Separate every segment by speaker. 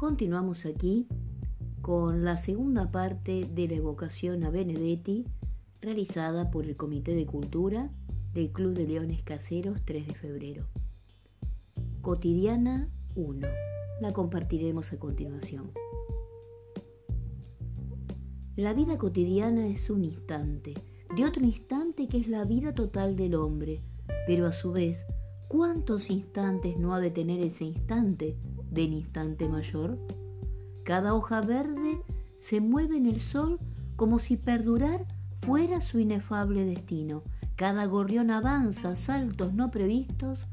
Speaker 1: Continuamos aquí con la segunda parte de la evocación a Benedetti realizada por el Comité de Cultura del Club de Leones Caseros 3 de febrero. Cotidiana 1. La compartiremos a continuación. La vida cotidiana es un instante, de otro instante que es la vida total del hombre, pero a su vez, ¿cuántos instantes no ha de tener ese instante del instante mayor? Cada hoja verde se mueve en el sol como si perdurar fuera su inefable destino. Cada gorrión avanza a saltos no previstos,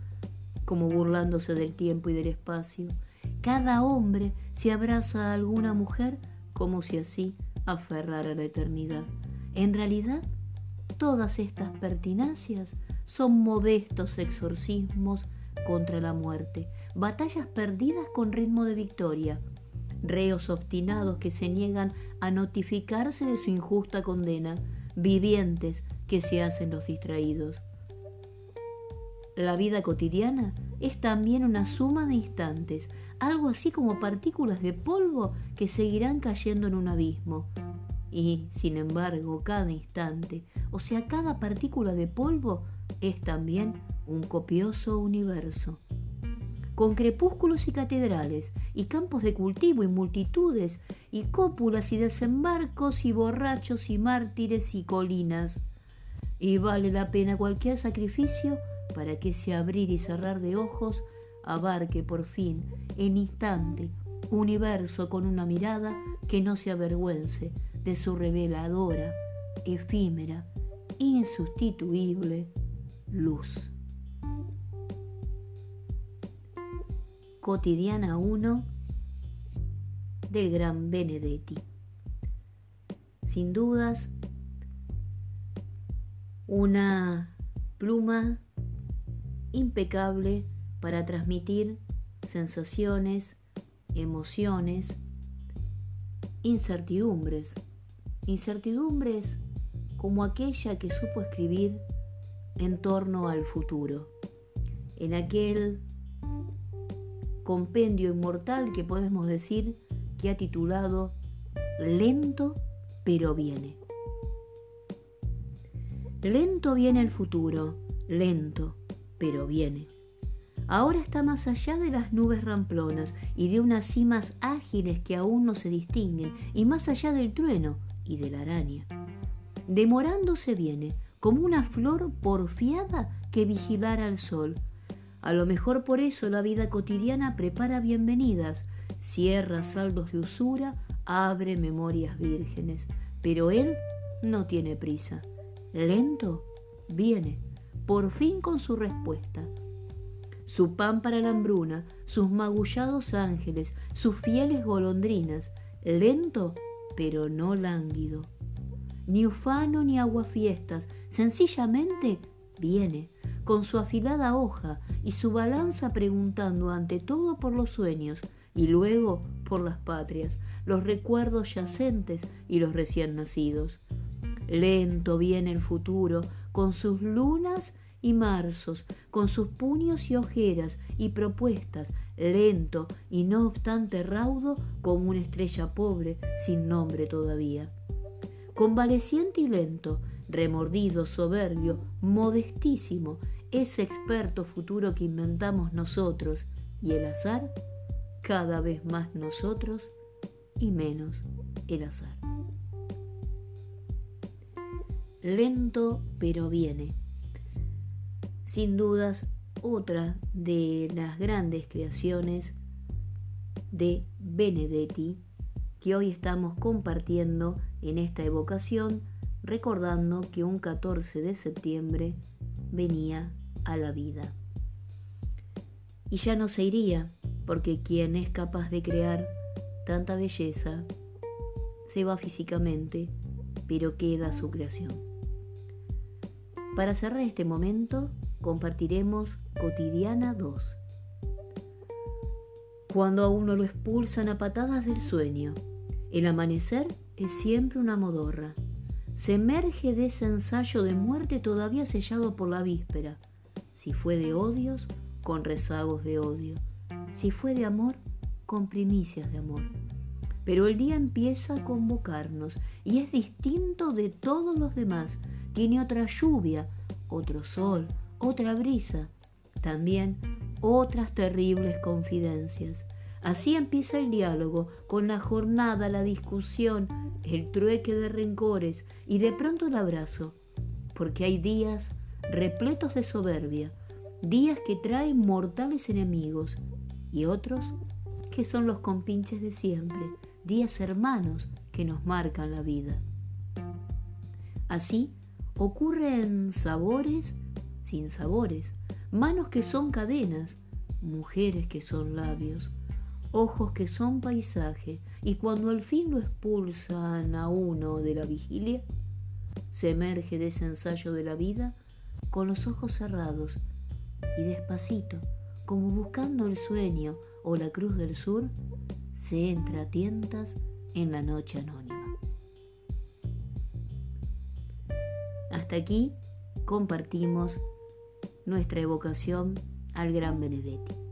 Speaker 1: como burlándose del tiempo y del espacio. Cada hombre se abraza a alguna mujer como si así aferrara la eternidad. En realidad, todas estas pertinacias son modestos exorcismos contra la muerte, batallas perdidas con ritmo de victoria, reos obstinados que se niegan a notificarse de su injusta condena, vivientes que se hacen los distraídos. La vida cotidiana es también una suma de instantes, algo así como partículas de polvo que seguirán cayendo en un abismo. Y, sin embargo, cada instante, o sea, cada partícula de polvo, es también un copioso universo con crepúsculos y catedrales, y campos de cultivo y multitudes, y cópulas y desembarcos, y borrachos y mártires y colinas. Y vale la pena cualquier sacrificio para que ese abrir y cerrar de ojos abarque por fin, en instante, universo con una mirada que no se avergüence de su reveladora, efímera, insustituible luz. Cotidiana 1 del gran Benedetti. Sin dudas, una pluma impecable para transmitir sensaciones, emociones, incertidumbres, incertidumbres como aquella que supo escribir en torno al futuro, en aquel compendio inmortal que podemos decir que ha titulado Lento pero viene. Lento viene el futuro, lento pero viene. Ahora está más allá de las nubes ramplonas y de unas cimas ágiles que aún no se distinguen, y más allá del trueno y de la araña. Demorándose viene, como una flor porfiada que vigilara al sol, a lo mejor por eso la vida cotidiana prepara bienvenidas, cierra saldos de usura, abre memorias vírgenes. Pero él no tiene prisa. Lento viene, por fin con su respuesta. Su pan para la hambruna, sus magullados ángeles, sus fieles golondrinas, lento pero no lánguido. Ni ufano ni aguafiestas, sencillamente viene con su afilada hoja y su balanza preguntando ante todo por los sueños y luego por las patrias, los recuerdos yacentes y los recién nacidos. Lento viene el futuro, con sus lunas y marzos, con sus puños y ojeras y propuestas, lento y no obstante raudo como una estrella pobre sin nombre todavía. Convaleciente y lento, remordido, soberbio, modestísimo, ese experto futuro que inventamos nosotros y el azar, cada vez más nosotros y menos el azar. Lento pero viene. Sin dudas, otra de las grandes creaciones de Benedetti que hoy estamos compartiendo en esta evocación, recordando que un 14 de septiembre venía a la vida. Y ya no se iría, porque quien es capaz de crear tanta belleza se va físicamente, pero queda su creación. Para cerrar este momento, compartiremos Cotidiana 2. Cuando a uno lo expulsan a patadas del sueño, el amanecer es siempre una modorra se emerge de ese ensayo de muerte todavía sellado por la víspera. Si fue de odios, con rezagos de odio. Si fue de amor, con primicias de amor. Pero el día empieza a convocarnos y es distinto de todos los demás. Tiene otra lluvia, otro sol, otra brisa, también otras terribles confidencias. Así empieza el diálogo, con la jornada, la discusión, el trueque de rencores y de pronto el abrazo, porque hay días repletos de soberbia, días que traen mortales enemigos y otros que son los compinches de siempre, días hermanos que nos marcan la vida. Así ocurren sabores sin sabores, manos que son cadenas, mujeres que son labios, ojos que son paisaje, y cuando al fin lo expulsan a uno de la vigilia, se emerge de ese ensayo de la vida con los ojos cerrados y despacito, como buscando el sueño o la cruz del sur, se entra a tientas en la noche anónima. Hasta aquí compartimos nuestra evocación al gran Benedetti.